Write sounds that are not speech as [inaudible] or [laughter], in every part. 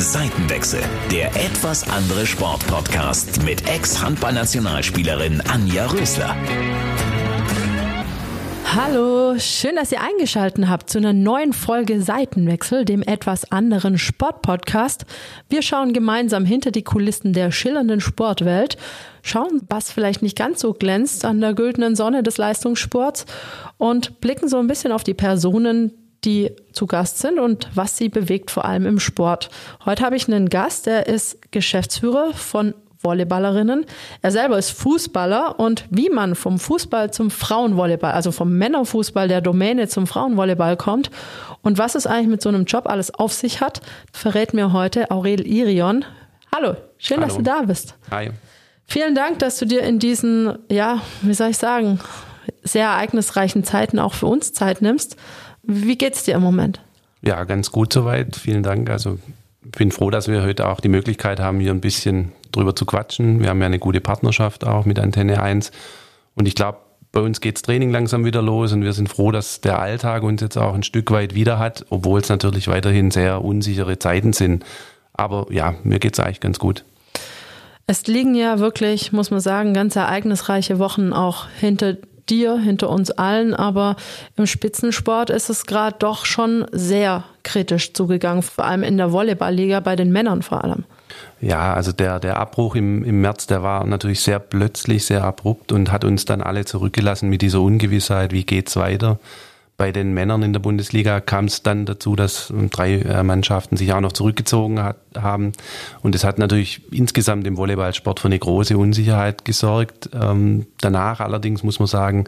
Seitenwechsel, der etwas andere Sportpodcast mit Ex-Handballnationalspielerin Anja Rösler. Hallo, schön, dass ihr eingeschaltet habt zu einer neuen Folge Seitenwechsel, dem etwas anderen Sportpodcast. Wir schauen gemeinsam hinter die Kulissen der schillernden Sportwelt, schauen, was vielleicht nicht ganz so glänzt an der güldenen Sonne des Leistungssports und blicken so ein bisschen auf die Personen, die zu Gast sind und was sie bewegt, vor allem im Sport. Heute habe ich einen Gast, der ist Geschäftsführer von Volleyballerinnen. Er selber ist Fußballer und wie man vom Fußball zum Frauenvolleyball, also vom Männerfußball der Domäne zum Frauenvolleyball kommt und was es eigentlich mit so einem Job alles auf sich hat, verrät mir heute Aurel Irion. Hallo, schön, Hallo. dass du da bist. Hi. Vielen Dank, dass du dir in diesen, ja, wie soll ich sagen, sehr ereignisreichen Zeiten auch für uns Zeit nimmst. Wie geht's dir im Moment? Ja, ganz gut soweit. Vielen Dank. Also ich bin froh, dass wir heute auch die Möglichkeit haben, hier ein bisschen drüber zu quatschen. Wir haben ja eine gute Partnerschaft auch mit Antenne 1. Und ich glaube, bei uns geht's Training langsam wieder los und wir sind froh, dass der Alltag uns jetzt auch ein Stück weit wieder hat, obwohl es natürlich weiterhin sehr unsichere Zeiten sind. Aber ja, mir geht's eigentlich ganz gut. Es liegen ja wirklich, muss man sagen, ganz ereignisreiche Wochen auch hinter dir, hinter uns allen, aber im Spitzensport ist es gerade doch schon sehr kritisch zugegangen, vor allem in der Volleyballliga, bei den Männern vor allem. Ja, also der, der Abbruch im, im März, der war natürlich sehr plötzlich, sehr abrupt und hat uns dann alle zurückgelassen mit dieser Ungewissheit, wie geht's weiter. Bei den Männern in der Bundesliga kam es dann dazu, dass drei äh, Mannschaften sich auch noch zurückgezogen hat, haben. Und es hat natürlich insgesamt im Volleyballsport für eine große Unsicherheit gesorgt. Ähm, danach allerdings muss man sagen,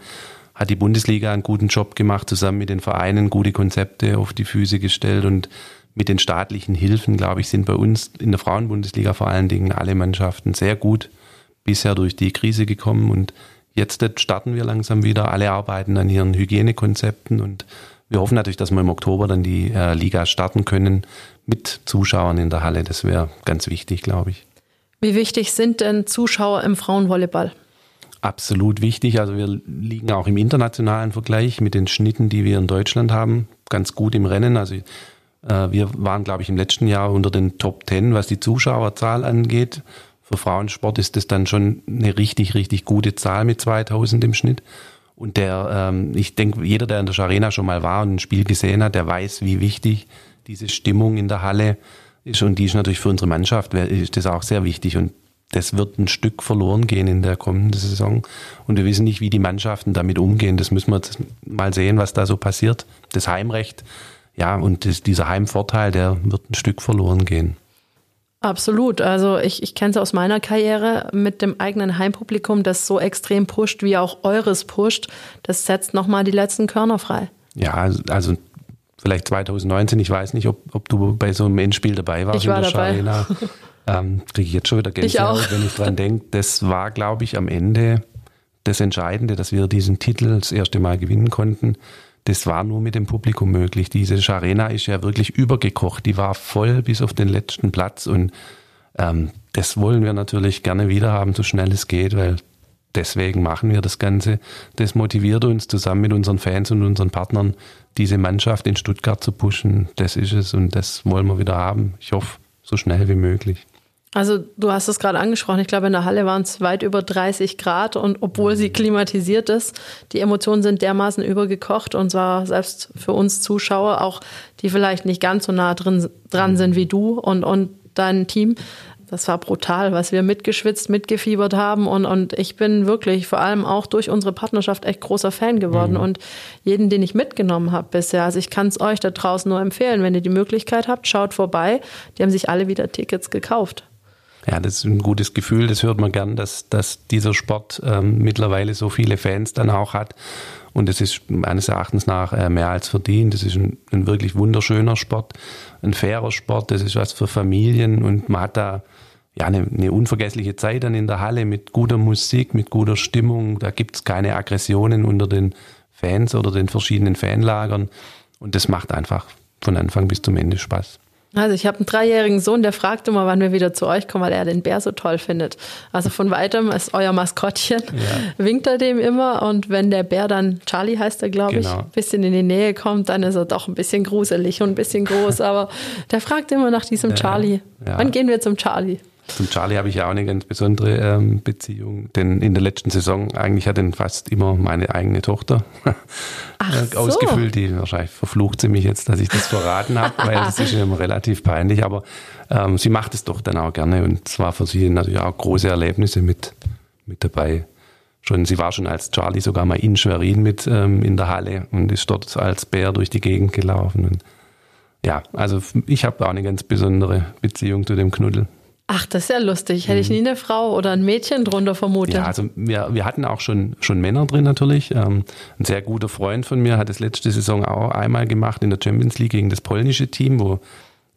hat die Bundesliga einen guten Job gemacht, zusammen mit den Vereinen gute Konzepte auf die Füße gestellt und mit den staatlichen Hilfen, glaube ich, sind bei uns in der Frauenbundesliga vor allen Dingen alle Mannschaften sehr gut bisher durch die Krise gekommen und Jetzt starten wir langsam wieder. Alle arbeiten an ihren Hygienekonzepten und wir hoffen natürlich, dass wir im Oktober dann die äh, Liga starten können mit Zuschauern in der Halle. Das wäre ganz wichtig, glaube ich. Wie wichtig sind denn Zuschauer im Frauenvolleyball? Absolut wichtig. Also wir liegen auch im internationalen Vergleich mit den Schnitten, die wir in Deutschland haben, ganz gut im Rennen. Also äh, wir waren, glaube ich, im letzten Jahr unter den Top Ten, was die Zuschauerzahl angeht für Frauensport ist das dann schon eine richtig, richtig gute Zahl mit 2000 im Schnitt. Und der, ähm, ich denke, jeder, der in der Arena schon mal war und ein Spiel gesehen hat, der weiß, wie wichtig diese Stimmung in der Halle ist. Und die ist natürlich für unsere Mannschaft, ist das auch sehr wichtig. Und das wird ein Stück verloren gehen in der kommenden Saison. Und wir wissen nicht, wie die Mannschaften damit umgehen. Das müssen wir mal sehen, was da so passiert. Das Heimrecht, ja, und das, dieser Heimvorteil, der wird ein Stück verloren gehen. Absolut. Also ich, ich kenne es aus meiner Karriere mit dem eigenen Heimpublikum, das so extrem pusht, wie auch eures pusht. Das setzt nochmal die letzten Körner frei. Ja, also vielleicht 2019, ich weiß nicht, ob, ob du bei so einem Endspiel dabei warst ich war in der dabei. Arena. [laughs] Ähm, Kriege ich jetzt schon wieder Gänsehaut, wenn ich dran denke. Das war, glaube ich, am Ende das Entscheidende, dass wir diesen Titel das erste Mal gewinnen konnten das war nur mit dem Publikum möglich. Diese Arena ist ja wirklich übergekocht. Die war voll bis auf den letzten Platz und ähm, das wollen wir natürlich gerne wieder haben, so schnell es geht, weil deswegen machen wir das Ganze. Das motiviert uns zusammen mit unseren Fans und unseren Partnern, diese Mannschaft in Stuttgart zu pushen. Das ist es und das wollen wir wieder haben. Ich hoffe, so schnell wie möglich. Also du hast es gerade angesprochen, ich glaube in der Halle waren es weit über 30 Grad und obwohl sie klimatisiert ist, die Emotionen sind dermaßen übergekocht und zwar selbst für uns Zuschauer, auch die vielleicht nicht ganz so nah drin, dran sind wie du und, und dein Team. Das war brutal, was wir mitgeschwitzt, mitgefiebert haben und, und ich bin wirklich vor allem auch durch unsere Partnerschaft echt großer Fan geworden mhm. und jeden, den ich mitgenommen habe bisher. Also ich kann es euch da draußen nur empfehlen, wenn ihr die Möglichkeit habt, schaut vorbei. Die haben sich alle wieder Tickets gekauft. Ja, das ist ein gutes Gefühl, das hört man gern, dass, dass dieser Sport ähm, mittlerweile so viele Fans dann auch hat. Und es ist meines Erachtens nach äh, mehr als verdient. Das ist ein, ein, wirklich wunderschöner Sport, ein fairer Sport, das ist was für Familien und man hat da ja eine, eine unvergessliche Zeit dann in der Halle mit guter Musik, mit guter Stimmung. Da gibt es keine Aggressionen unter den Fans oder den verschiedenen Fanlagern. Und das macht einfach von Anfang bis zum Ende Spaß. Also ich habe einen dreijährigen Sohn, der fragt immer, wann wir wieder zu euch kommen, weil er den Bär so toll findet. Also von weitem ist euer Maskottchen, ja. [laughs] winkt er dem immer und wenn der Bär dann, Charlie heißt er, glaube genau. ich, ein bisschen in die Nähe kommt, dann ist er doch ein bisschen gruselig und ein bisschen groß, [laughs] aber der fragt immer nach diesem ja. Charlie. Ja. Wann gehen wir zum Charlie? Zum Charlie habe ich ja auch eine ganz besondere ähm, Beziehung, denn in der letzten Saison eigentlich hat ihn fast immer meine eigene Tochter Ach [laughs] so. ausgefüllt. Die wahrscheinlich verflucht sie mich jetzt, dass ich das verraten habe, weil das ist immer relativ peinlich. Aber ähm, sie macht es doch dann auch gerne und es war für sie natürlich auch große Erlebnisse mit, mit dabei. Schon, sie war schon als Charlie sogar mal in Schwerin mit ähm, in der Halle und ist dort als Bär durch die Gegend gelaufen. Und ja, also ich habe auch eine ganz besondere Beziehung zu dem Knuddel. Ach, das ist ja lustig. Hätte ich mhm. nie eine Frau oder ein Mädchen drunter vermutet. Ja, also wir, wir hatten auch schon, schon Männer drin natürlich. Ähm, ein sehr guter Freund von mir hat es letzte Saison auch einmal gemacht in der Champions League gegen das polnische Team, wo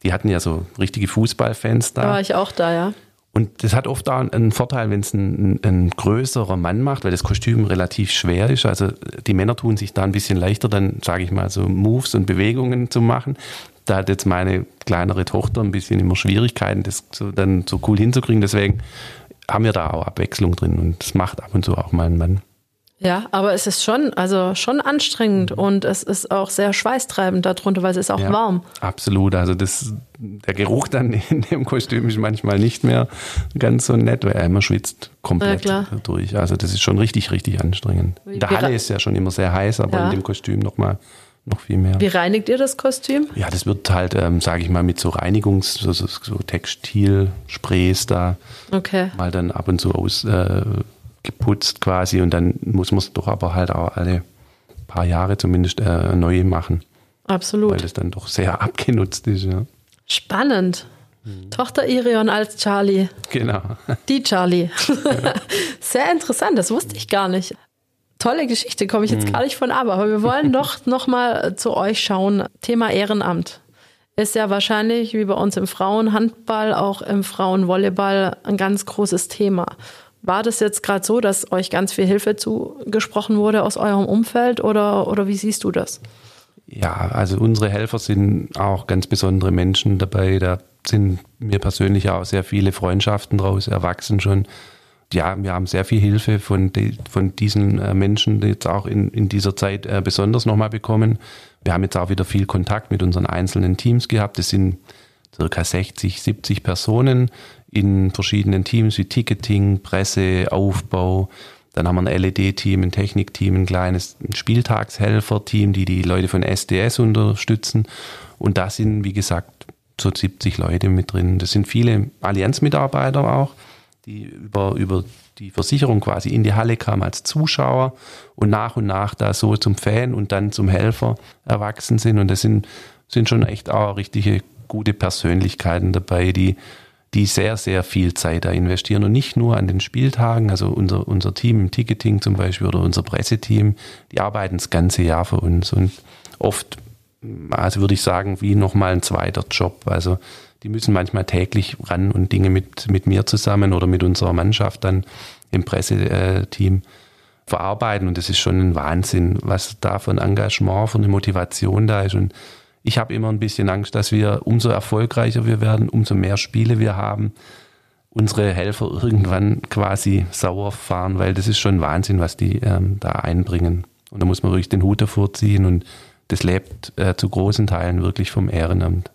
die hatten ja so richtige Fußballfans da. Da war ich auch da, ja. Und das hat oft auch einen Vorteil, wenn es ein, ein, größerer Mann macht, weil das Kostüm relativ schwer ist. Also die Männer tun sich da ein bisschen leichter, dann sage ich mal so Moves und Bewegungen zu machen. Da hat jetzt meine kleinere Tochter ein bisschen immer Schwierigkeiten, das so, dann so cool hinzukriegen. Deswegen haben wir da auch Abwechslung drin und das macht ab und zu auch mal ein Mann. Ja, aber es ist schon, also schon anstrengend und es ist auch sehr schweißtreibend darunter, weil es ist auch ja, warm. Absolut. Also das, der Geruch dann [laughs] in dem Kostüm ist manchmal nicht mehr ganz so nett, weil er immer schwitzt komplett ja, durch. Also das ist schon richtig, richtig anstrengend. In der Halle ist ja schon immer sehr heiß, aber ja. in dem Kostüm nochmal noch viel mehr. Wie reinigt ihr das Kostüm? Ja, das wird halt, ähm, sage ich mal, mit so Reinigungs-, so, so, so Textilsprays da okay. mal dann ab und zu aus, äh, geputzt quasi und dann muss man es doch aber halt auch alle paar Jahre zumindest äh, neu machen. Absolut. Weil es dann doch sehr [laughs] abgenutzt ist, ja. Spannend. Mhm. Tochter Irion als Charlie. Genau. Die Charlie. Ja. [laughs] Sehr interessant, das wusste ich gar nicht. Tolle Geschichte, komme ich jetzt mhm. gar nicht von ab. Aber wir wollen [laughs] doch noch mal zu euch schauen. Thema Ehrenamt ist ja wahrscheinlich wie bei uns im Frauenhandball, auch im Frauenvolleyball ein ganz großes Thema. War das jetzt gerade so, dass euch ganz viel Hilfe zugesprochen wurde aus eurem Umfeld oder, oder wie siehst du das? Ja, also unsere Helfer sind auch ganz besondere Menschen dabei. Da sind mir persönlich auch sehr viele Freundschaften draus erwachsen schon. Ja, wir haben sehr viel Hilfe von, die, von diesen äh, Menschen jetzt auch in, in dieser Zeit äh, besonders nochmal bekommen. Wir haben jetzt auch wieder viel Kontakt mit unseren einzelnen Teams gehabt. Das sind circa 60, 70 Personen in verschiedenen Teams wie Ticketing, Presse, Aufbau. Dann haben wir ein LED-Team, ein Technikteam, ein kleines Spieltagshelfer-Team, die die Leute von SDS unterstützen. Und da sind, wie gesagt, so 70 Leute mit drin. Das sind viele Allianz-Mitarbeiter auch, die über, über die Versicherung quasi in die Halle kamen als Zuschauer und nach und nach da so zum Fan und dann zum Helfer erwachsen sind. Und das sind, sind schon echt auch richtige gute Persönlichkeiten dabei, die die sehr, sehr viel Zeit da investieren und nicht nur an den Spieltagen, also unser, unser Team im Ticketing zum Beispiel oder unser Presseteam, die arbeiten das ganze Jahr für uns und oft, also würde ich sagen, wie nochmal ein zweiter Job. Also die müssen manchmal täglich ran und Dinge mit, mit mir zusammen oder mit unserer Mannschaft dann im Presseteam verarbeiten und das ist schon ein Wahnsinn, was da ein Engagement, für eine Motivation da ist und ich habe immer ein bisschen Angst, dass wir, umso erfolgreicher wir werden, umso mehr Spiele wir haben, unsere Helfer irgendwann quasi sauer fahren, weil das ist schon Wahnsinn, was die ähm, da einbringen. Und da muss man wirklich den Hut davor ziehen und das lebt äh, zu großen Teilen wirklich vom Ehrenamt.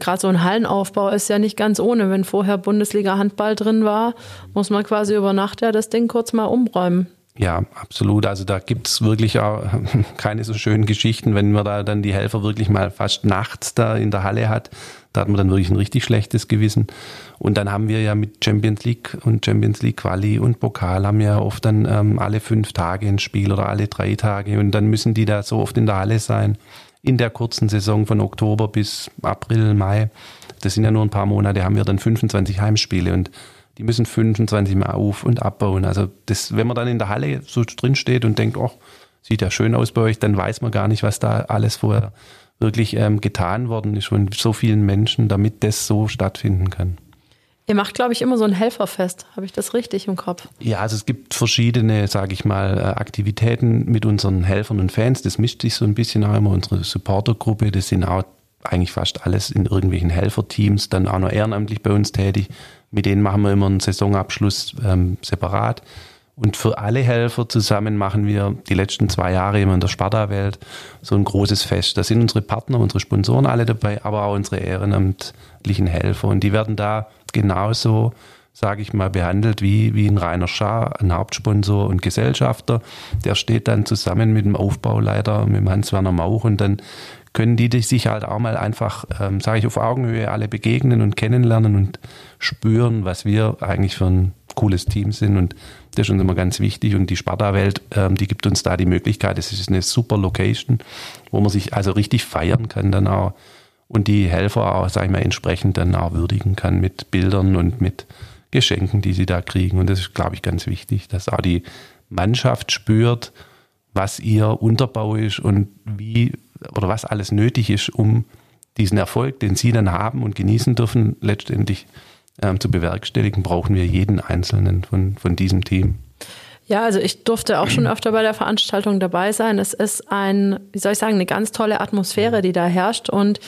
Gerade so ein Hallenaufbau ist ja nicht ganz ohne. Wenn vorher Bundesliga Handball drin war, muss man quasi über Nacht ja das Ding kurz mal umräumen. Ja, absolut. Also da gibt's wirklich auch [laughs] keine so schönen Geschichten, wenn man da dann die Helfer wirklich mal fast nachts da in der Halle hat. Da hat man dann wirklich ein richtig schlechtes Gewissen. Und dann haben wir ja mit Champions League und Champions League Quali und Pokal haben ja oft dann ähm, alle fünf Tage ein Spiel oder alle drei Tage. Und dann müssen die da so oft in der Halle sein. In der kurzen Saison von Oktober bis April, Mai. Das sind ja nur ein paar Monate, haben wir dann 25 Heimspiele. Und die müssen 25 Mal auf- und abbauen. Also das, wenn man dann in der Halle so drin steht und denkt, oh, sieht ja schön aus bei euch, dann weiß man gar nicht, was da alles vorher wirklich ähm, getan worden ist von so vielen Menschen, damit das so stattfinden kann. Ihr macht, glaube ich, immer so ein Helferfest. Habe ich das richtig im Kopf? Ja, also es gibt verschiedene, sage ich mal, äh, Aktivitäten mit unseren Helfern und Fans. Das mischt sich so ein bisschen auch immer. Unsere Supportergruppe, das sind auch eigentlich fast alles in irgendwelchen Helferteams, dann auch noch ehrenamtlich bei uns tätig. Mit denen machen wir immer einen Saisonabschluss ähm, separat. Und für alle Helfer zusammen machen wir die letzten zwei Jahre immer in der Sparta-Welt so ein großes Fest. Da sind unsere Partner, unsere Sponsoren alle dabei, aber auch unsere ehrenamtlichen Helfer. Und die werden da genauso, sage ich mal, behandelt wie, wie ein Rainer Schaar, ein Hauptsponsor und Gesellschafter. Der steht dann zusammen mit dem Aufbauleiter, mit dem Hans-Werner Mauch und dann können die sich halt auch mal einfach, ähm, sage ich, auf Augenhöhe alle begegnen und kennenlernen und spüren, was wir eigentlich für ein cooles Team sind. Und das ist uns immer ganz wichtig. Und die Sparta-Welt, ähm, die gibt uns da die Möglichkeit. Es ist eine super Location, wo man sich also richtig feiern kann dann auch. Und die Helfer auch, sag ich mal, entsprechend dann auch würdigen kann mit Bildern und mit Geschenken, die sie da kriegen. Und das ist, glaube ich, ganz wichtig, dass auch die Mannschaft spürt, was ihr Unterbau ist und wie oder was alles nötig ist, um diesen Erfolg, den sie dann haben und genießen dürfen, letztendlich ähm, zu bewerkstelligen, brauchen wir jeden Einzelnen von, von diesem Team. Ja, also ich durfte auch schon öfter bei der Veranstaltung dabei sein. Es ist ein, wie soll ich sagen, eine ganz tolle Atmosphäre, die da herrscht. Und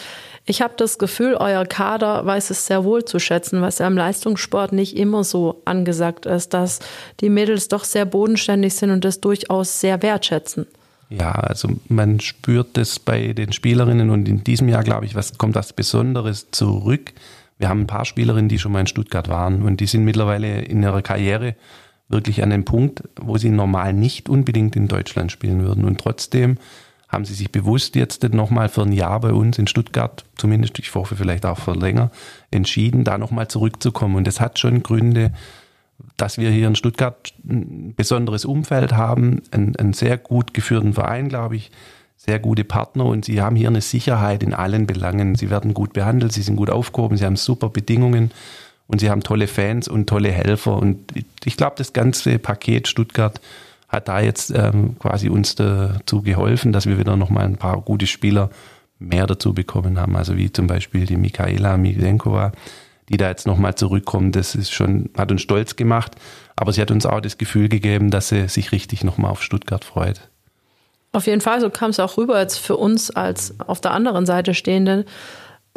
ich habe das Gefühl, euer Kader weiß es sehr wohl zu schätzen, was ja im Leistungssport nicht immer so angesagt ist, dass die Mädels doch sehr bodenständig sind und das durchaus sehr wertschätzen. Ja, also man spürt das bei den Spielerinnen und in diesem Jahr, glaube ich, was kommt das Besonderes zurück wir haben ein paar Spielerinnen, die schon mal in Stuttgart waren und die sind mittlerweile in ihrer Karriere wirklich an dem Punkt, wo sie normal nicht unbedingt in Deutschland spielen würden. Und trotzdem haben sie sich bewusst jetzt nochmal für ein Jahr bei uns in Stuttgart, zumindest ich hoffe vielleicht auch für länger, entschieden, da nochmal zurückzukommen. Und das hat schon Gründe, dass wir hier in Stuttgart ein besonderes Umfeld haben, einen, sehr gut geführten Verein, glaube ich, sehr gute Partner und sie haben hier eine Sicherheit in allen Belangen. Sie werden gut behandelt, sie sind gut aufgehoben, sie haben super Bedingungen und sie haben tolle Fans und tolle Helfer. Und ich glaube, das ganze Paket Stuttgart hat da jetzt ähm, quasi uns dazu geholfen, dass wir wieder nochmal ein paar gute Spieler mehr dazu bekommen haben. Also wie zum Beispiel die Michaela Milenkova, die da jetzt nochmal zurückkommt. Das ist schon, hat uns stolz gemacht. Aber sie hat uns auch das Gefühl gegeben, dass sie sich richtig nochmal auf Stuttgart freut. Auf jeden Fall, so kam es auch rüber jetzt für uns als auf der anderen Seite stehende.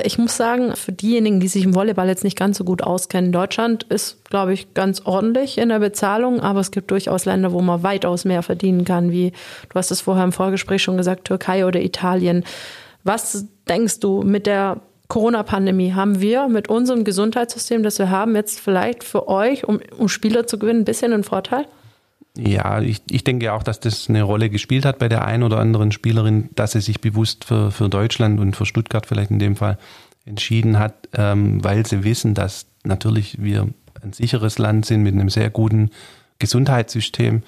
Ich muss sagen, für diejenigen, die sich im Volleyball jetzt nicht ganz so gut auskennen, Deutschland ist, glaube ich, ganz ordentlich in der Bezahlung, aber es gibt durchaus Länder, wo man weitaus mehr verdienen kann, wie du hast es vorher im Vorgespräch schon gesagt, Türkei oder Italien. Was denkst du mit der Corona-Pandemie haben wir mit unserem Gesundheitssystem, das wir haben, jetzt vielleicht für euch, um, um Spieler zu gewinnen, ein bisschen einen Vorteil? Ja, ich, ich denke auch, dass das eine Rolle gespielt hat bei der einen oder anderen Spielerin, dass sie sich bewusst für, für Deutschland und für Stuttgart vielleicht in dem Fall entschieden hat, ähm, weil sie wissen, dass natürlich wir ein sicheres Land sind mit einem sehr guten Gesundheitssystem.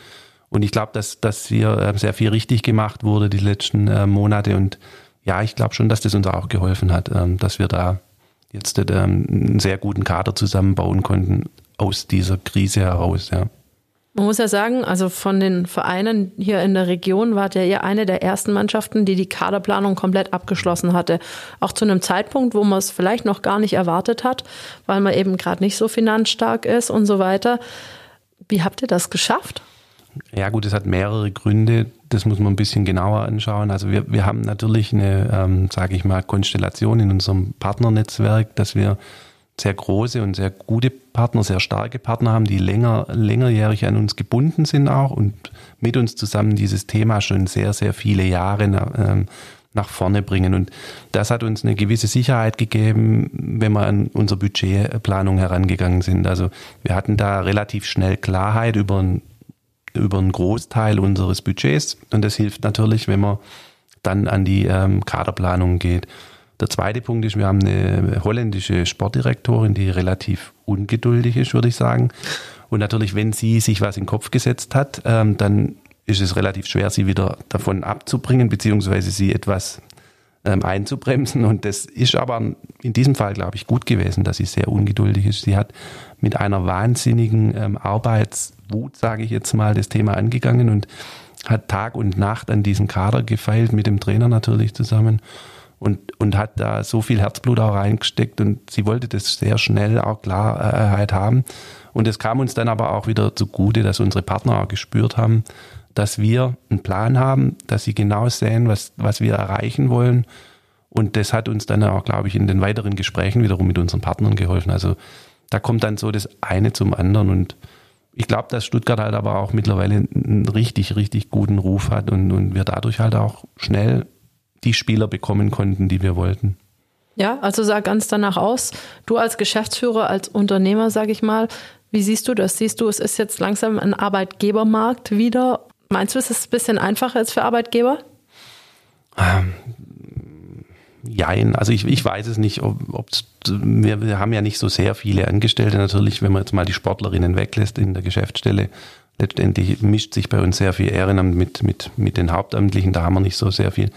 Und ich glaube, dass, dass hier äh, sehr viel richtig gemacht wurde die letzten äh, Monate. Und ja, ich glaube schon, dass das uns auch geholfen hat, ähm, dass wir da jetzt ähm, einen sehr guten Kader zusammenbauen konnten aus dieser Krise heraus. Ja. Man muss ja sagen, also von den Vereinen hier in der Region wart ja ihr eine der ersten Mannschaften, die die Kaderplanung komplett abgeschlossen hatte. Auch zu einem Zeitpunkt, wo man es vielleicht noch gar nicht erwartet hat, weil man eben gerade nicht so finanzstark ist und so weiter. Wie habt ihr das geschafft? Ja gut, es hat mehrere Gründe. Das muss man ein bisschen genauer anschauen. Also wir, wir haben natürlich eine, ähm, sage ich mal, Konstellation in unserem Partnernetzwerk, dass wir sehr große und sehr gute Partner, sehr starke Partner haben, die länger, längerjährig an uns gebunden sind auch und mit uns zusammen dieses Thema schon sehr, sehr viele Jahre ähm, nach vorne bringen. Und das hat uns eine gewisse Sicherheit gegeben, wenn wir an unsere Budgetplanung herangegangen sind. Also wir hatten da relativ schnell Klarheit über, über einen Großteil unseres Budgets und das hilft natürlich, wenn man dann an die ähm, Kaderplanung geht. Der zweite Punkt ist, wir haben eine holländische Sportdirektorin, die relativ ungeduldig ist, würde ich sagen. Und natürlich, wenn sie sich was in den Kopf gesetzt hat, ähm, dann ist es relativ schwer, sie wieder davon abzubringen, beziehungsweise sie etwas ähm, einzubremsen. Und das ist aber in diesem Fall, glaube ich, gut gewesen, dass sie sehr ungeduldig ist. Sie hat mit einer wahnsinnigen ähm, Arbeitswut, sage ich jetzt mal, das Thema angegangen und hat Tag und Nacht an diesem Kader gefeilt, mit dem Trainer natürlich zusammen und, und hat da so viel Herzblut auch reingesteckt und sie wollte das sehr schnell auch Klarheit haben. Und es kam uns dann aber auch wieder zugute, dass unsere Partner auch gespürt haben, dass wir einen Plan haben, dass sie genau sehen, was, was wir erreichen wollen Und das hat uns dann auch, glaube ich, in den weiteren Gesprächen wiederum mit unseren Partnern geholfen. Also da kommt dann so das eine zum anderen und ich glaube, dass Stuttgart halt aber auch mittlerweile einen richtig, richtig guten Ruf hat und, und wir dadurch halt auch schnell die Spieler bekommen konnten, die wir wollten. Ja, also sah ganz danach aus. Du als Geschäftsführer, als Unternehmer, sage ich mal, wie siehst du das? Siehst du, es ist jetzt langsam ein Arbeitgebermarkt wieder? Meinst du, es ist ein bisschen einfacher jetzt für Arbeitgeber? Ähm, Jein, also ich, ich weiß es nicht, ob wir, wir haben ja nicht so sehr viele Angestellte natürlich, wenn man jetzt mal die Sportlerinnen weglässt in der Geschäftsstelle. Letztendlich mischt sich bei uns sehr viel Ehrenamt mit, mit, mit den Hauptamtlichen, da haben wir nicht so sehr viel,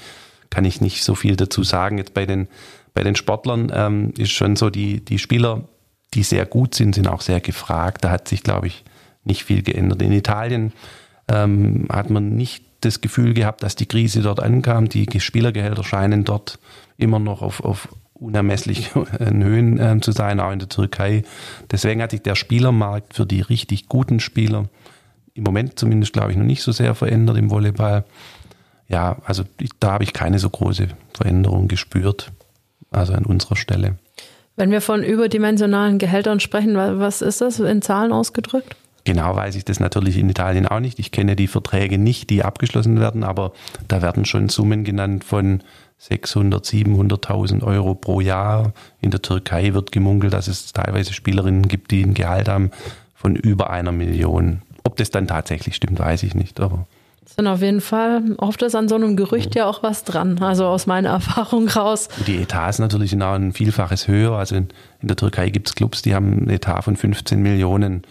kann ich nicht so viel dazu sagen. Jetzt bei den, bei den Sportlern ähm, ist schon so, die, die Spieler, die sehr gut sind, sind auch sehr gefragt. Da hat sich, glaube ich, nicht viel geändert. In Italien ähm, hat man nicht das Gefühl gehabt, dass die Krise dort ankam. Die Spielergehälter scheinen dort immer noch auf, auf unermesslichen [laughs] Höhen äh, zu sein, auch in der Türkei. Deswegen hat sich der Spielermarkt für die richtig guten Spieler im Moment zumindest, glaube ich, noch nicht so sehr verändert im Volleyball. Ja, also da habe ich keine so große Veränderung gespürt, also an unserer Stelle. Wenn wir von überdimensionalen Gehältern sprechen, was ist das in Zahlen ausgedrückt? Genau weiß ich das natürlich in Italien auch nicht. Ich kenne die Verträge nicht, die abgeschlossen werden, aber da werden schon Summen genannt von 600, 700.000 Euro pro Jahr. In der Türkei wird gemunkelt, dass es teilweise Spielerinnen gibt, die ein Gehalt haben von über einer Million. Ob das dann tatsächlich stimmt, weiß ich nicht, aber. Sind auf jeden Fall, oft ist an so einem Gerücht ja auch was dran, also aus meiner [laughs] Erfahrung raus. Die Etats natürlich sind auch ein Vielfaches höher. Also in, in der Türkei gibt es Clubs, die haben einen Etat von 15 Millionen.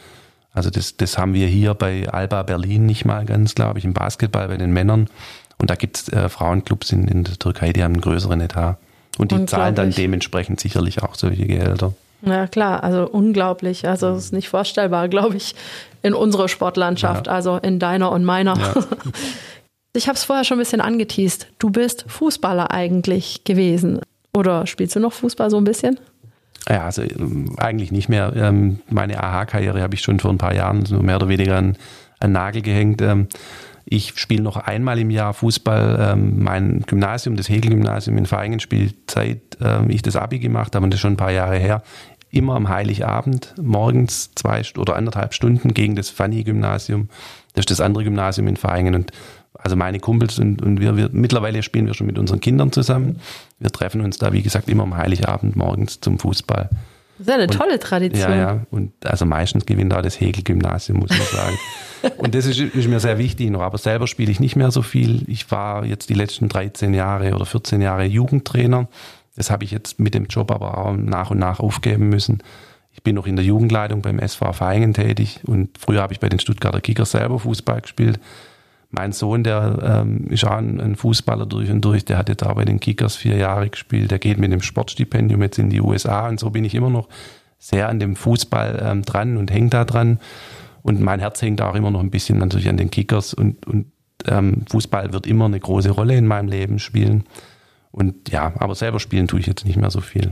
Also das, das haben wir hier bei Alba Berlin nicht mal ganz, glaube ich, im Basketball bei den Männern. Und da gibt es äh, Frauenclubs in, in der Türkei, die haben einen größeren Etat. Und die zahlen dann dementsprechend sicherlich auch solche Gehälter. Ja, klar, also unglaublich. Also es ist nicht vorstellbar, [laughs] glaube ich, in unserer Sportlandschaft, ja. also in deiner und meiner. Ja. [laughs] Ich habe es vorher schon ein bisschen angeteased. Du bist Fußballer eigentlich gewesen. Oder spielst du noch Fußball so ein bisschen? Ja, also ähm, eigentlich nicht mehr. Ähm, meine AHA-Karriere habe ich schon vor ein paar Jahren so mehr oder weniger an, an Nagel gehängt. Ähm, ich spiele noch einmal im Jahr Fußball. Mein Gymnasium, das Hegel-Gymnasium in Vaingen, spielt seit ich das Abi gemacht habe, und das ist schon ein paar Jahre her, immer am Heiligabend, morgens zwei oder anderthalb Stunden gegen das Fanny-Gymnasium. Das ist das andere Gymnasium in Vaingen. Und also meine Kumpels und, und wir, wir, mittlerweile spielen wir schon mit unseren Kindern zusammen. Wir treffen uns da, wie gesagt, immer am Heiligabend morgens zum Fußball. Das ist eine und, tolle Tradition. Ja, ja. Und also meistens gewinnt da das Hegel-Gymnasium, muss man sagen. [laughs] und das ist, ist, mir sehr wichtig noch. Aber selber spiele ich nicht mehr so viel. Ich war jetzt die letzten 13 Jahre oder 14 Jahre Jugendtrainer. Das habe ich jetzt mit dem Job aber auch nach und nach aufgeben müssen. Ich bin noch in der Jugendleitung beim SV Feingen tätig und früher habe ich bei den Stuttgarter Kickers selber Fußball gespielt. Mein Sohn, der ähm, ist auch ein, ein, Fußballer durch und durch, der hat jetzt auch bei den Kickers vier Jahre gespielt, der geht mit dem Sportstipendium jetzt in die USA und so bin ich immer noch sehr an dem Fußball ähm, dran und hängt da dran. Und mein Herz hängt auch immer noch ein bisschen natürlich an den Kickers und, und ähm, Fußball wird immer eine große Rolle in meinem Leben spielen. Und ja, aber selber spielen tue ich jetzt nicht mehr so viel.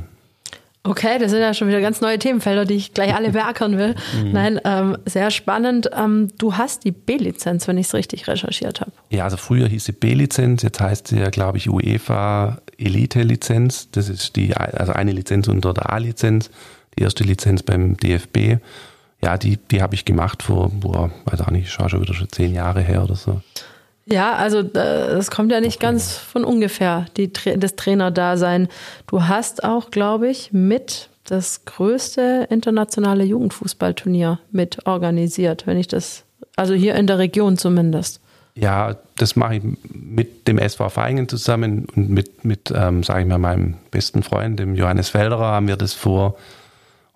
Okay, das sind ja schon wieder ganz neue Themenfelder, die ich gleich alle beackern will. [laughs] Mhm. Nein, ähm, sehr spannend. Ähm, du hast die B-Lizenz, wenn ich es richtig recherchiert habe. Ja, also früher hieß sie B-Lizenz, jetzt heißt sie ja, glaube ich, UEFA Elite-Lizenz. Das ist die, also eine Lizenz unter der A-Lizenz, die erste Lizenz beim DFB. Ja, die, die habe ich gemacht vor, boah, weiß auch nicht, schon wieder schon zehn Jahre her oder so. Ja, also es kommt ja nicht ganz von ungefähr, die, das Trainerdasein. Du hast auch, glaube ich, mit das größte internationale Jugendfußballturnier mit organisiert, wenn ich das, also hier in der Region zumindest. Ja, das mache ich mit dem SV Feingen zusammen und mit, mit ähm, sage ich mal, meinem besten Freund, dem Johannes Felderer, haben wir das vor,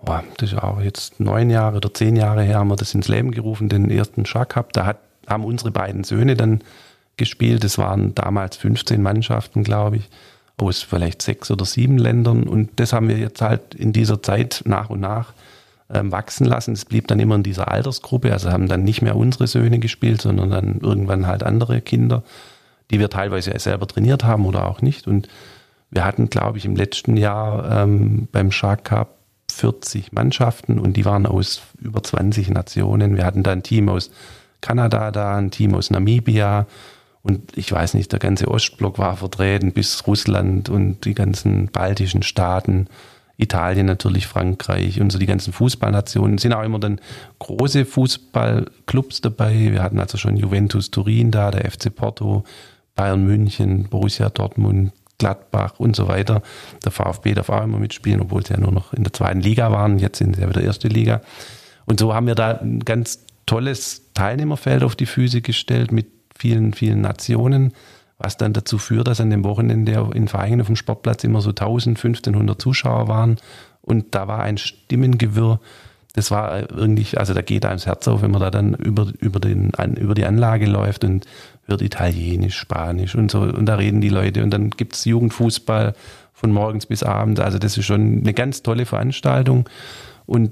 oh, das ist auch jetzt neun Jahre oder zehn Jahre her, haben wir das ins Leben gerufen, den ersten Schack Cup. Da hat haben unsere beiden Söhne dann gespielt. Es waren damals 15 Mannschaften, glaube ich, aus vielleicht sechs oder sieben Ländern. Und das haben wir jetzt halt in dieser Zeit nach und nach ähm, wachsen lassen. Es blieb dann immer in dieser Altersgruppe. Also haben dann nicht mehr unsere Söhne gespielt, sondern dann irgendwann halt andere Kinder, die wir teilweise selber trainiert haben oder auch nicht. Und wir hatten, glaube ich, im letzten Jahr ähm, beim Shark Cup 40 Mannschaften und die waren aus über 20 Nationen. Wir hatten da ein Team aus Kanada da, ein Team aus Namibia Und ich weiß nicht, der ganze Ostblock war vertreten bis Russland und die ganzen baltischen Staaten, Italien natürlich, Frankreich und so die ganzen Fußballnationen. Es sind auch immer dann große Fußballclubs dabei. Wir hatten also schon Juventus Turin da, der FC Porto, Bayern München, Borussia Dortmund, Gladbach und so weiter. Der VfB darf auch immer mitspielen, obwohl sie ja nur noch in der zweiten Liga waren. Jetzt sind sie ja wieder erste Liga. Und so haben wir da ein ganz tolles Teilnehmerfeld auf die Füße gestellt mit vielen, vielen Nationen, was dann dazu führt, dass an dem Wochenende in Vereinen auf dem Sportplatz immer so 1000, 1500 Zuschauer waren. Und da war ein Stimmengewirr. Das war irgendwie, also da geht einem das Herz auf, wenn man da dann über, über, den, über die Anlage läuft und hört Italienisch, Spanisch und so. Und da reden die Leute. Und dann gibt es Jugendfußball von morgens bis abends. Also das ist schon eine ganz tolle Veranstaltung. Und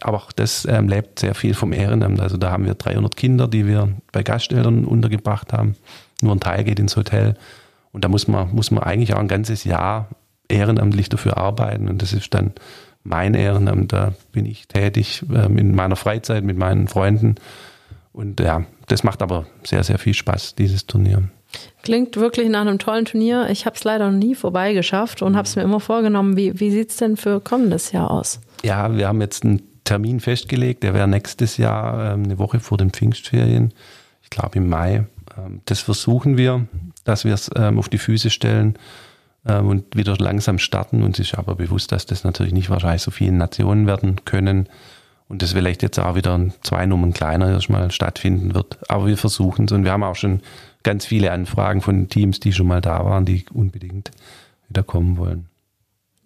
aber auch das ähm, lebt sehr viel vom Ehrenamt. Also da haben wir 300 Kinder, die wir bei Gasteltern untergebracht haben. Nur ein Teil geht ins Hotel. Und da muss man, muss man eigentlich auch ein ganzes Jahr ehrenamtlich dafür arbeiten. Und das ist dann mein Ehrenamt. Da bin ich tätig ähm, in meiner Freizeit mit meinen Freunden. Und ja, das macht aber sehr, sehr viel Spaß, dieses Turnier. Klingt wirklich nach einem tollen Turnier. Ich habe es leider noch nie vorbeigeschafft und habe es mir immer vorgenommen. Wie, wie sieht es denn für kommendes Jahr aus? Ja, wir haben jetzt einen Termin festgelegt. Der wäre nächstes Jahr ähm, eine Woche vor den Pfingstferien. Ich glaube im Mai. Ähm, das versuchen wir, dass wir es ähm, auf die Füße stellen und wieder langsam starten. Uns ist aber bewusst, dass das natürlich nicht wahrscheinlich so viele Nationen werden können und das vielleicht jetzt auch wieder zwei Nummern kleiner erstmal stattfinden wird. Aber wir versuchen es und wir haben auch schon ganz viele Anfragen von Teams, die schon mal da waren, die unbedingt wieder kommen wollen.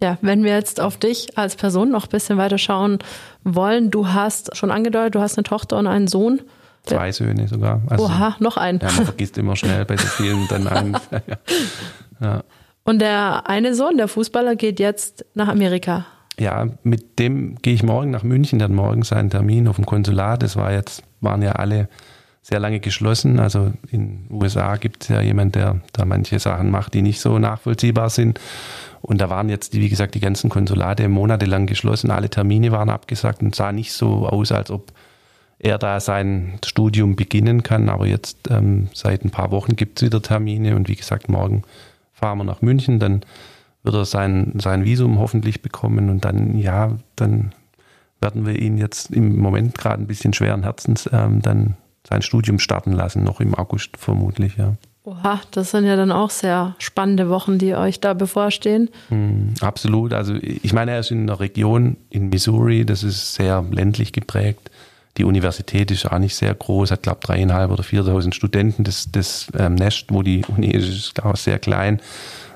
Ja, wenn wir jetzt auf dich als Person noch ein bisschen weiter schauen wollen, du hast schon angedeutet, du hast eine Tochter und einen Sohn. Zwei Söhne sogar. Also, Oha, noch einen. Ja, man vergisst immer schnell bei so vielen dann [laughs] einen. ja. Und der eine Sohn, der Fußballer, geht jetzt nach Amerika. Ja, mit dem gehe ich morgen nach München, der hat morgen seinen Termin auf dem Konsulat. Das war jetzt, waren ja alle sehr lange geschlossen. Also in den USA gibt es ja jemanden, der da manche Sachen macht, die nicht so nachvollziehbar sind. Und da waren jetzt, wie gesagt, die ganzen Konsulate monatelang geschlossen. Alle Termine waren abgesagt und sah nicht so aus, als ob er da sein Studium beginnen kann. Aber jetzt ähm, seit ein paar Wochen gibt es wieder Termine. Und wie gesagt, morgen fahren wir nach München. Dann wird er sein, sein Visum hoffentlich bekommen. Und dann, ja, dann werden wir ihn jetzt im Moment gerade ein bisschen schweren Herzens ähm, dann sein Studium starten lassen, noch im August vermutlich, ja. Oha, das sind ja dann auch sehr spannende Wochen, die euch da bevorstehen. Mm, absolut. Also ich meine, er ist in einer Region in Missouri, das ist sehr ländlich geprägt. Die Universität ist auch nicht sehr groß, hat glaube dreieinhalb oder viertausend Studenten. Das, das ähm, Nest, wo die Uni ist, ist glaube ich sehr klein.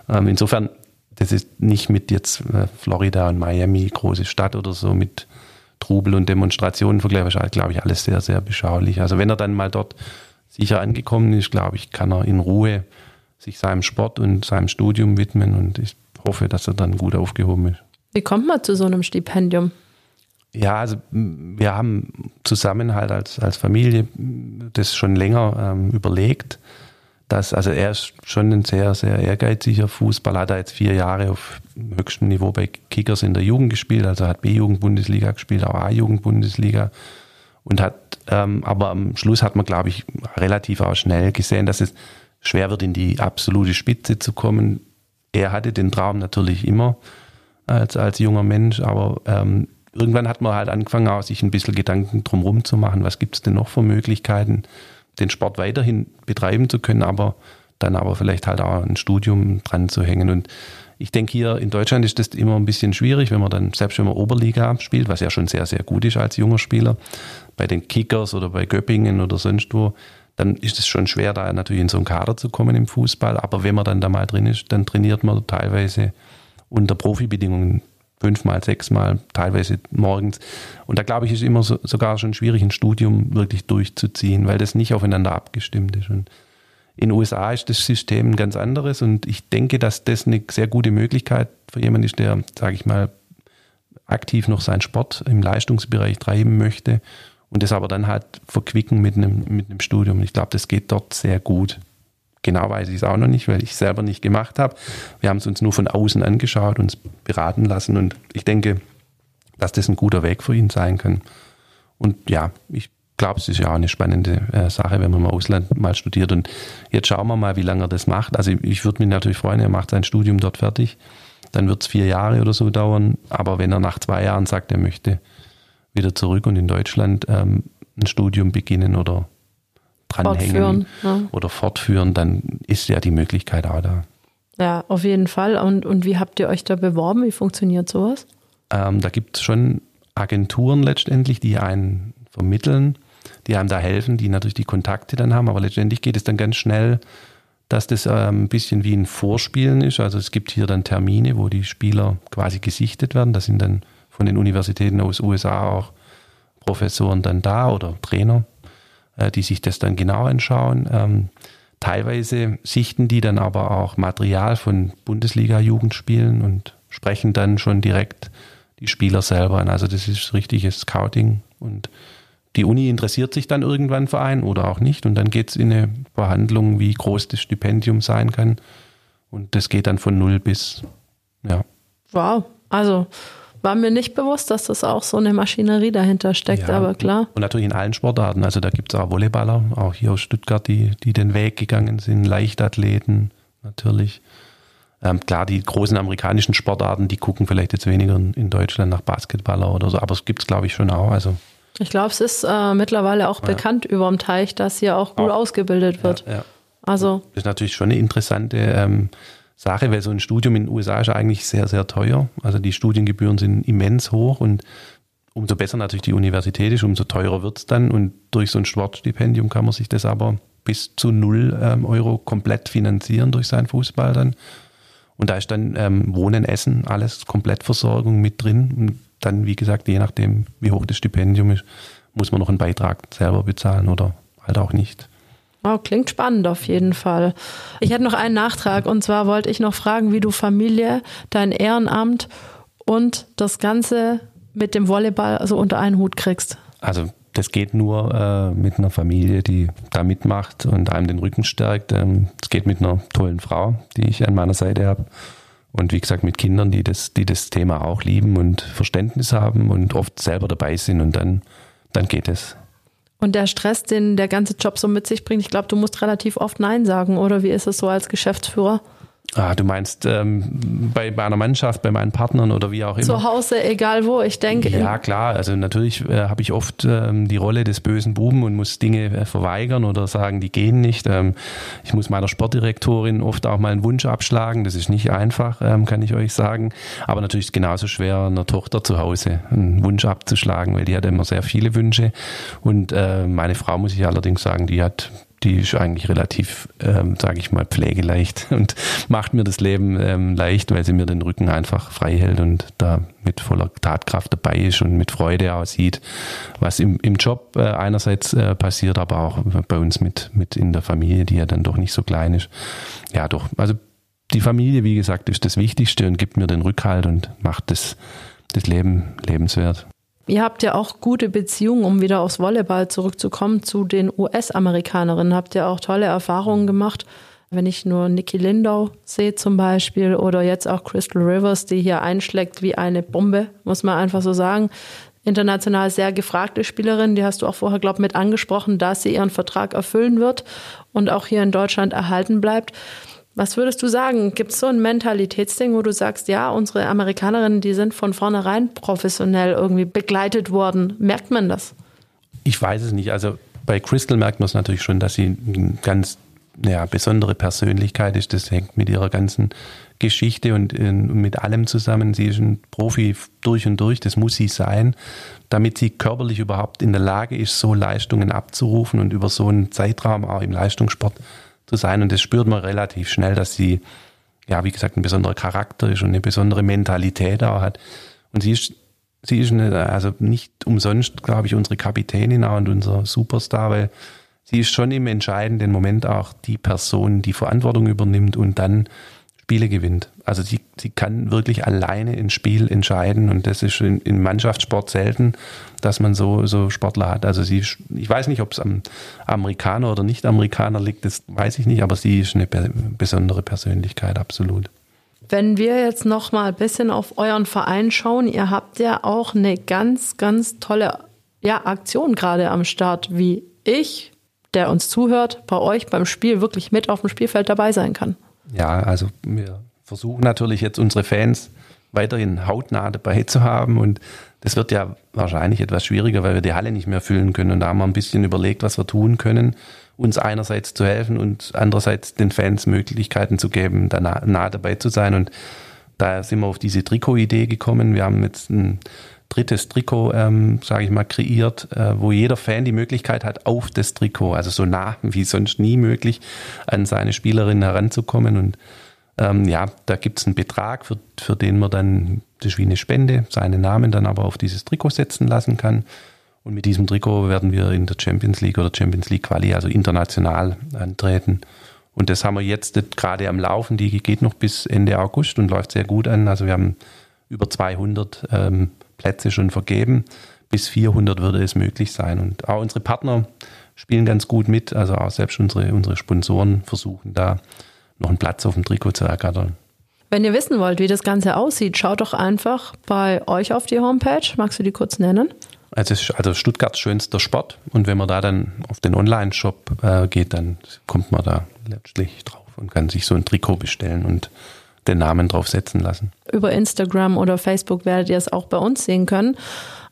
Ähm, insofern, das ist nicht mit jetzt äh, Florida und Miami, große Stadt oder so, mit Trubel und Demonstrationen vergleichbar, glaube ich, alles sehr, sehr beschaulich. Also wenn er dann mal dort sicher angekommen ist, glaube ich, kann er in Ruhe sich seinem Sport und seinem Studium widmen und ich hoffe, dass er dann gut aufgehoben ist. Wie kommt man zu so einem Stipendium? Ja, also wir haben zusammen halt als, als Familie das schon länger ähm, überlegt. Dass, also er ist schon ein sehr, sehr ehrgeiziger Fußballer, hat er jetzt vier Jahre auf höchstem Niveau bei Kickers in der Jugend gespielt, also hat B-Jugend-Bundesliga gespielt, auch A-Jugend-Bundesliga und hat ähm, aber am Schluss hat man, glaube ich, relativ auch schnell gesehen, dass es schwer wird, in die absolute Spitze zu kommen. Er hatte den Traum natürlich immer als, als junger Mensch, aber ähm, irgendwann hat man halt angefangen, auch sich ein bisschen Gedanken drumherum zu machen, was gibt es denn noch für Möglichkeiten, den Sport weiterhin betreiben zu können, aber dann aber vielleicht halt auch ein Studium dran zu hängen. Und ich denke, hier in Deutschland ist das immer ein bisschen schwierig, wenn man dann, selbst wenn man Oberliga spielt, was ja schon sehr, sehr gut ist als junger Spieler, bei den Kickers oder bei Göppingen oder sonst wo, dann ist es schon schwer, da natürlich in so einen Kader zu kommen im Fußball. Aber wenn man dann da mal drin ist, dann trainiert man teilweise unter Profibedingungen fünfmal, sechsmal, teilweise morgens. Und da glaube ich, ist immer so, sogar schon schwierig, ein Studium wirklich durchzuziehen, weil das nicht aufeinander abgestimmt ist. Und in den USA ist das System ein ganz anderes und ich denke, dass das eine sehr gute Möglichkeit für jemanden ist, der, sage ich mal, aktiv noch seinen Sport im Leistungsbereich treiben möchte und das aber dann halt verquicken mit einem, mit einem Studium. Ich glaube, das geht dort sehr gut. Genau weiß ich es auch noch nicht, weil ich es selber nicht gemacht habe. Wir haben es uns nur von außen angeschaut, uns beraten lassen und ich denke, dass das ein guter Weg für ihn sein kann. Und ja, ich glaube, es ist ja auch eine spannende äh, Sache, wenn man im Ausland mal studiert. Und jetzt schauen wir mal, wie lange er das macht. Also ich würde mich natürlich freuen, er macht sein Studium dort fertig. Dann wird es vier Jahre oder so dauern. Aber wenn er nach zwei Jahren sagt, er möchte wieder zurück und in Deutschland ähm, ein Studium beginnen oder dranhängen ja. oder fortführen, dann ist ja die Möglichkeit auch da. Ja, auf jeden Fall. Und, und wie habt ihr euch da beworben? Wie funktioniert sowas? Ähm, da gibt es schon Agenturen letztendlich, die einen vermitteln, die einem da helfen, die natürlich die Kontakte dann haben. Aber letztendlich geht es dann ganz schnell, dass das ähm, ein bisschen wie ein Vorspielen ist. Also es gibt hier dann Termine, wo die Spieler quasi gesichtet werden. Das sind dann von den Universitäten aus USA auch Professoren dann da oder Trainer, äh, die sich das dann genau anschauen. Ähm, teilweise sichten die dann aber auch Material von Bundesliga-Jugendspielen und sprechen dann schon direkt die Spieler selber an. Also das ist richtiges Scouting und die Uni interessiert sich dann irgendwann für einen oder auch nicht und dann geht es in eine Verhandlung, wie groß das Stipendium sein kann und das geht dann von null bis, ja. Wow, also war mir nicht bewusst, dass das auch so eine Maschinerie dahinter steckt, ja, aber klar. Und natürlich in allen Sportarten. Also da gibt es auch Volleyballer, auch hier aus Stuttgart, die, die den Weg gegangen sind, Leichtathleten natürlich. Ähm, klar, die großen amerikanischen Sportarten, die gucken vielleicht jetzt weniger in, in Deutschland nach Basketballer oder so, aber es gibt es, glaube ich, schon auch. Also ich glaube, es ist äh, mittlerweile auch ja. bekannt über dem Teich, dass hier auch gut auch. ausgebildet wird. Ja, ja. Also das ist natürlich schon eine interessante ähm, Sache, weil so ein Studium in den USA ist eigentlich sehr, sehr teuer. Also die Studiengebühren sind immens hoch und umso besser natürlich die Universität ist, umso teurer wird es dann. Und durch so ein Sportstipendium kann man sich das aber bis zu null ähm, Euro komplett finanzieren durch seinen Fußball dann. Und da ist dann ähm, Wohnen, Essen, alles Komplettversorgung mit drin. Und dann, wie gesagt, je nachdem, wie hoch das Stipendium ist, muss man noch einen Beitrag selber bezahlen oder halt auch nicht. Oh, klingt spannend auf jeden Fall. Ich hätte noch einen Nachtrag und zwar wollte ich noch fragen, wie du Familie, dein Ehrenamt und das Ganze mit dem Volleyball also unter einen Hut kriegst. Also das geht nur äh, mit einer Familie, die da mitmacht und einem den Rücken stärkt. Es ähm, geht mit einer tollen Frau, die ich an meiner Seite habe. Und wie gesagt, mit Kindern, die das, die das Thema auch lieben und Verständnis haben und oft selber dabei sind und dann, dann geht es. Und der Stress, den der ganze Job so mit sich bringt, ich glaube, du musst relativ oft Nein sagen, oder wie ist es so als Geschäftsführer? Ah, du meinst ähm, bei, bei einer Mannschaft, bei meinen Partnern oder wie auch immer? Zu Hause, egal wo, ich denke. Ja, klar. Also natürlich äh, habe ich oft ähm, die Rolle des bösen Buben und muss Dinge äh, verweigern oder sagen, die gehen nicht. Ähm, ich muss meiner Sportdirektorin oft auch mal einen Wunsch abschlagen. Das ist nicht einfach, ähm, kann ich euch sagen. Aber natürlich ist es genauso schwer, einer Tochter zu Hause einen Wunsch abzuschlagen, weil die hat immer sehr viele Wünsche. Und äh, meine Frau, muss ich allerdings sagen, die hat die ist eigentlich relativ, ähm, sage ich mal, pflegeleicht [laughs] und macht mir das Leben ähm, leicht, weil sie mir den Rücken einfach frei hält und da mit voller Tatkraft dabei ist und mit Freude aussieht, was im, im Job äh, einerseits äh, passiert, aber auch bei uns mit, mit in der Familie, die ja dann doch nicht so klein ist. Ja, doch. Also die Familie, wie gesagt, ist das Wichtigste und gibt mir den Rückhalt und macht das, das Leben lebenswert. Ihr habt ja auch gute Beziehungen, um wieder aufs Volleyball zurückzukommen, zu den US-Amerikanerinnen. Habt ihr auch tolle Erfahrungen gemacht? Wenn ich nur Nikki Lindau sehe zum Beispiel oder jetzt auch Crystal Rivers, die hier einschlägt wie eine Bombe, muss man einfach so sagen. International sehr gefragte Spielerin, die hast du auch vorher, glaube ich, mit angesprochen, dass sie ihren Vertrag erfüllen wird und auch hier in Deutschland erhalten bleibt. Was würdest du sagen? Gibt es so ein Mentalitätsding, wo du sagst, ja, unsere Amerikanerinnen, die sind von vornherein professionell irgendwie begleitet worden? Merkt man das? Ich weiß es nicht. Also bei Crystal merkt man es natürlich schon, dass sie eine ganz ja, besondere Persönlichkeit ist. Das hängt mit ihrer ganzen Geschichte und äh, mit allem zusammen. Sie ist ein Profi durch und durch, das muss sie sein, damit sie körperlich überhaupt in der Lage ist, so Leistungen abzurufen und über so einen Zeitraum auch im Leistungssport zu sein. Und das spürt man relativ schnell, dass sie, ja, wie gesagt, ein besonderer Charakter ist und eine besondere Mentalität auch hat. Und sie ist, sie ist eine, also nicht umsonst, glaube ich, unsere Kapitänin auch und unser Superstar, weil sie ist schon im entscheidenden Moment auch die Person, die Verantwortung übernimmt und dann Spiele gewinnt. Also sie, sie kann wirklich alleine ein Spiel entscheiden und das ist in, in Mannschaftssport selten, dass man so, so Sportler hat. Also sie, ich weiß nicht, ob es am Amerikaner oder Nicht-Amerikaner liegt, das weiß ich nicht, aber sie ist eine besondere Persönlichkeit, absolut. Wenn wir jetzt noch mal ein bisschen auf euren Verein schauen, ihr habt ja auch eine ganz, ganz tolle ja, Aktionen gerade am Start, wie ich, der uns zuhört, bei euch beim Spiel wirklich mit auf dem Spielfeld dabei sein kann. Ja, also wir versuchen natürlich jetzt unsere Fans weiterhin hautnah dabei zu haben und das wird ja wahrscheinlich etwas schwieriger, weil wir die Halle nicht mehr füllen können und da haben wir ein bisschen überlegt, was wir tun können, uns einerseits zu helfen und andererseits den Fans Möglichkeiten zu geben, da nah, nah dabei zu sein und da sind wir auf diese Trikot-Idee gekommen. Wir haben jetzt ein drittes Trikot, ähm, sage ich mal, kreiert, äh, wo jeder Fan die Möglichkeit hat, auf das Trikot, also so nah [laughs] wie sonst nie möglich, an seine Spielerin heranzukommen. Und ähm, ja, da gibt es einen Betrag, für, für den man dann, das ist wie eine Spende, seinen Namen dann aber auf dieses Trikot setzen lassen kann. Und mit diesem Trikot werden wir in der Champions League oder Champions League Quali, also international antreten. Und das haben wir jetzt gerade am Laufen. Die geht noch bis Ende August und läuft sehr gut an. Also wir haben über 200 ähm, Plätze schon vergeben. Bis 400 würde es möglich sein. Und auch unsere Partner spielen ganz gut mit. Also auch selbst unsere, unsere Sponsoren versuchen da noch einen Platz auf dem Trikot zu ergattern. Wenn ihr wissen wollt, wie das Ganze aussieht, schaut doch einfach bei euch auf die Homepage. Magst du die kurz nennen? Also, es ist also Stuttgarts schönster Sport. Und wenn man da dann auf den Online-Shop äh, geht, dann kommt man da letztlich drauf und kann sich so ein Trikot bestellen und den Namen drauf setzen lassen. Über Instagram oder Facebook werdet ihr es auch bei uns sehen können.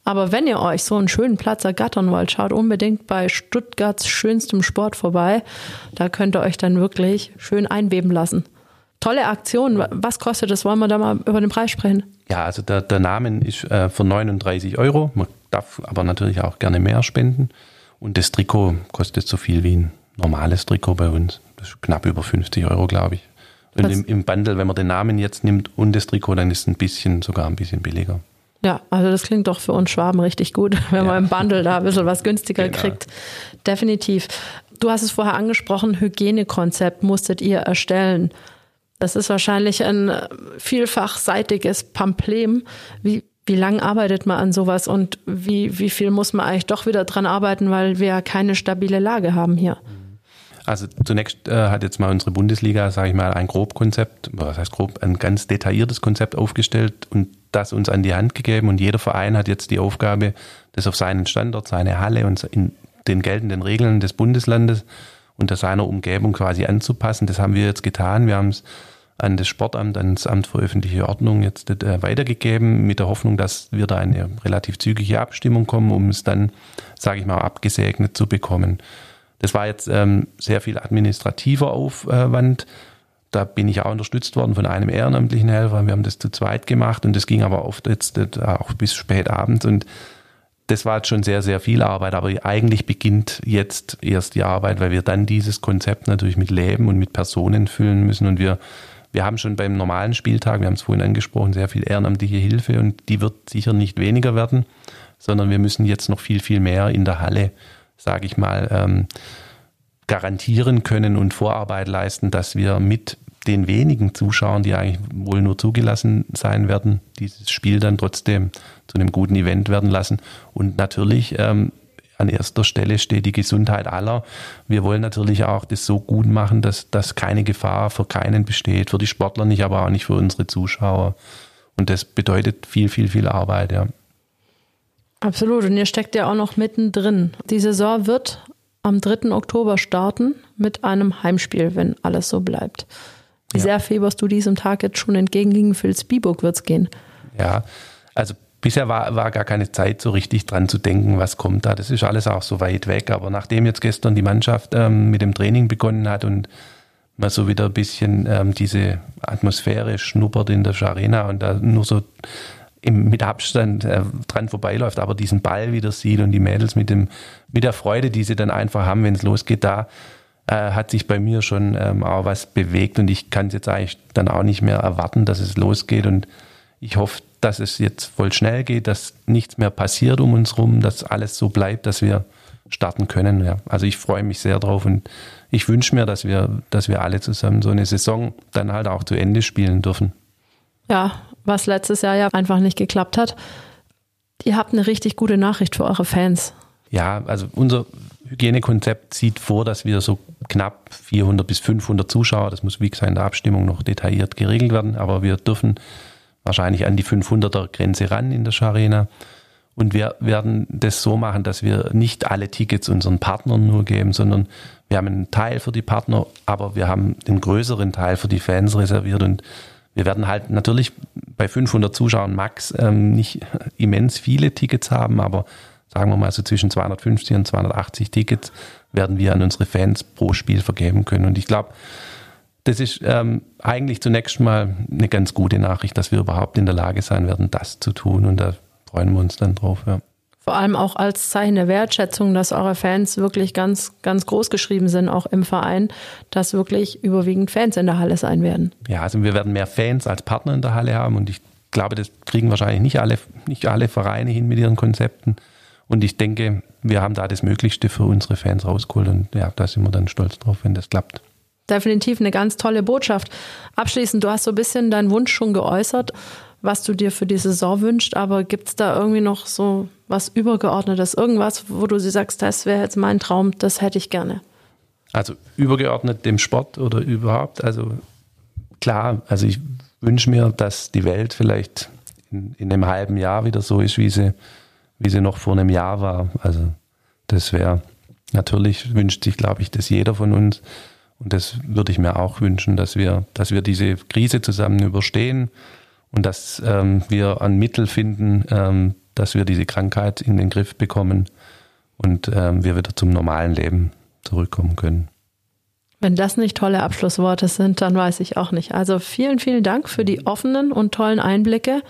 Aber wenn ihr euch so einen schönen Platz ergattern wollt, schaut unbedingt bei Stuttgarts schönstem Sport vorbei. Da könnt ihr euch dann wirklich schön einweben lassen. Tolle Aktion. Was kostet das? Wollen wir da mal über den Preis sprechen? Ja, also der, der Name ist äh, für 39 Euro. Man darf aber natürlich auch gerne mehr spenden. Und das Trikot kostet so viel wie ein normales Trikot bei uns. Das ist knapp über 50 Euro, glaube ich. Und im, im Bundle, wenn man den Namen jetzt nimmt und das Trikot, dann ist es ein bisschen, sogar ein bisschen billiger. Ja, also das klingt doch für uns Schwaben richtig gut, [laughs] wenn ja. man im Bundle da ein bisschen was günstiger genau. kriegt. Definitiv. Du hast es vorher angesprochen, Hygienekonzept musstet ihr erstellen. Das ist wahrscheinlich ein vielfachseitiges Pamplem. Wie, wie lange arbeitet man an sowas und wie, wie viel muss man eigentlich doch wieder dran arbeiten, weil wir ja keine stabile Lage haben hier? Also zunächst äh, hat jetzt mal unsere Bundesliga, sage ich mal, ein Grobkonzept, was heißt grob, ein ganz detailliertes Konzept aufgestellt und das uns an die Hand gegeben. Und jeder Verein hat jetzt die Aufgabe, das auf seinen Standort, seine Halle und in den geltenden Regeln des Bundeslandes und seiner Umgebung quasi anzupassen. Das haben wir jetzt getan. Wir haben es an das Sportamt, ans Amt für öffentliche Ordnung jetzt äh, weitergegeben, mit der Hoffnung, dass wir da eine relativ zügige Abstimmung kommen, um es dann, sage ich mal, abgesegnet zu bekommen. Das war jetzt ähm, sehr viel administrativer Aufwand. Da bin ich auch unterstützt worden von einem ehrenamtlichen Helfer. Wir haben das zu zweit gemacht und das ging aber oft jetzt äh, auch bis spät abends. Und das war jetzt schon sehr, sehr viel Arbeit, aber eigentlich beginnt jetzt erst die Arbeit, weil wir dann dieses Konzept natürlich mit Leben und mit Personen füllen müssen. Und wir wir haben schon beim normalen Spieltag, wir haben es vorhin angesprochen, sehr viel ehrenamtliche Hilfe. Und die wird sicher nicht weniger werden, sondern wir müssen jetzt noch viel, viel mehr in der Halle, sage ich mal, ähm, garantieren können und Vorarbeit leisten, dass wir mit den wenigen Zuschauern, die eigentlich wohl nur zugelassen sein werden, dieses Spiel dann trotzdem zu einem guten Event werden lassen. Und natürlich ähm, an erster Stelle steht die Gesundheit aller. Wir wollen natürlich auch das so gut machen, dass, dass keine Gefahr für keinen besteht, für die Sportler nicht, aber auch nicht für unsere Zuschauer. Und das bedeutet viel, viel, viel Arbeit, ja. Absolut. Und ihr steckt ja auch noch mittendrin. Die Saison wird am 3. Oktober starten mit einem Heimspiel, wenn alles so bleibt. Wie ja. sehr fieberst du diesem Tag jetzt schon entgegen? Gegen Vilsbiburg wird es gehen. Ja, also bisher war, war gar keine Zeit so richtig dran zu denken, was kommt da. Das ist alles auch so weit weg. Aber nachdem jetzt gestern die Mannschaft ähm, mit dem Training begonnen hat und man so wieder ein bisschen ähm, diese Atmosphäre schnuppert in der Arena und da nur so im, mit Abstand äh, dran vorbeiläuft, aber diesen Ball wieder sieht und die Mädels mit dem mit der Freude, die sie dann einfach haben, wenn es losgeht, da äh, hat sich bei mir schon ähm, auch was bewegt und ich kann es jetzt eigentlich dann auch nicht mehr erwarten, dass es losgeht und ich hoffe, dass es jetzt voll schnell geht, dass nichts mehr passiert um uns rum, dass alles so bleibt, dass wir starten können. Ja. Also ich freue mich sehr drauf und ich wünsche mir, dass wir, dass wir alle zusammen so eine Saison dann halt auch zu Ende spielen dürfen. Ja, was letztes Jahr ja einfach nicht geklappt hat. Ihr habt eine richtig gute Nachricht für eure Fans. Ja, also unser Hygienekonzept sieht vor, dass wir so knapp 400 bis 500 Zuschauer, das muss wie gesagt in der Abstimmung noch detailliert geregelt werden, aber wir dürfen wahrscheinlich an die 500er Grenze ran in der Scharena. Und wir werden das so machen, dass wir nicht alle Tickets unseren Partnern nur geben, sondern wir haben einen Teil für die Partner, aber wir haben den größeren Teil für die Fans reserviert und wir werden halt natürlich bei 500 Zuschauern max ähm, nicht immens viele Tickets haben, aber sagen wir mal so zwischen 250 und 280 Tickets werden wir an unsere Fans pro Spiel vergeben können. Und ich glaube, das ist ähm, eigentlich zunächst mal eine ganz gute Nachricht, dass wir überhaupt in der Lage sein werden, das zu tun. Und da freuen wir uns dann drauf. Ja. Vor allem auch als Zeichen der Wertschätzung, dass eure Fans wirklich ganz, ganz groß geschrieben sind, auch im Verein, dass wirklich überwiegend Fans in der Halle sein werden. Ja, also wir werden mehr Fans als Partner in der Halle haben und ich glaube, das kriegen wahrscheinlich nicht alle, nicht alle Vereine hin mit ihren Konzepten. Und ich denke, wir haben da das Möglichste für unsere Fans rausgeholt und ja, da sind wir dann stolz drauf, wenn das klappt. Definitiv eine ganz tolle Botschaft. Abschließend, du hast so ein bisschen deinen Wunsch schon geäußert was du dir für die Saison wünschst, aber gibt es da irgendwie noch so was Übergeordnetes, irgendwas, wo du sie sagst, das wäre jetzt mein Traum, das hätte ich gerne? Also übergeordnet dem Sport oder überhaupt, also klar, also ich wünsche mir, dass die Welt vielleicht in, in einem halben Jahr wieder so ist, wie sie, wie sie noch vor einem Jahr war. Also das wäre, natürlich wünscht sich, glaube ich, das jeder von uns. Und das würde ich mir auch wünschen, dass wir, dass wir diese Krise zusammen überstehen und dass ähm, wir ein Mittel finden, ähm, dass wir diese Krankheit in den Griff bekommen und ähm, wir wieder zum normalen Leben zurückkommen können. Wenn das nicht tolle Abschlussworte sind, dann weiß ich auch nicht. Also vielen, vielen Dank für die offenen und tollen Einblicke.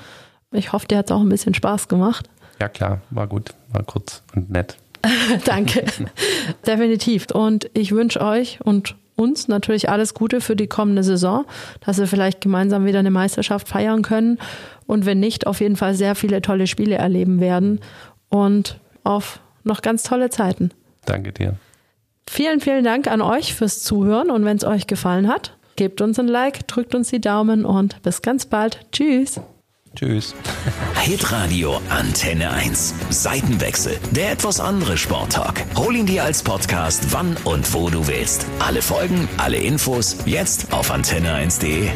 Ich hoffe, dir hat es auch ein bisschen Spaß gemacht. Ja klar, war gut, war kurz und nett. [laughs] Danke, [laughs] definitiv. Und ich wünsche euch und uns natürlich alles Gute für die kommende Saison, dass wir vielleicht gemeinsam wieder eine Meisterschaft feiern können und wenn nicht, auf jeden Fall sehr viele tolle Spiele erleben werden und auf noch ganz tolle Zeiten. Danke dir. Vielen, vielen Dank an euch fürs Zuhören und wenn es euch gefallen hat, gebt uns ein Like, drückt uns die Daumen und bis ganz bald. Tschüss. Tschüss. Hitradio Antenne 1. Seitenwechsel. Der etwas andere Sporttalk. Hol ihn dir als Podcast, wann und wo du willst. Alle Folgen, alle Infos, jetzt auf antenne1.de.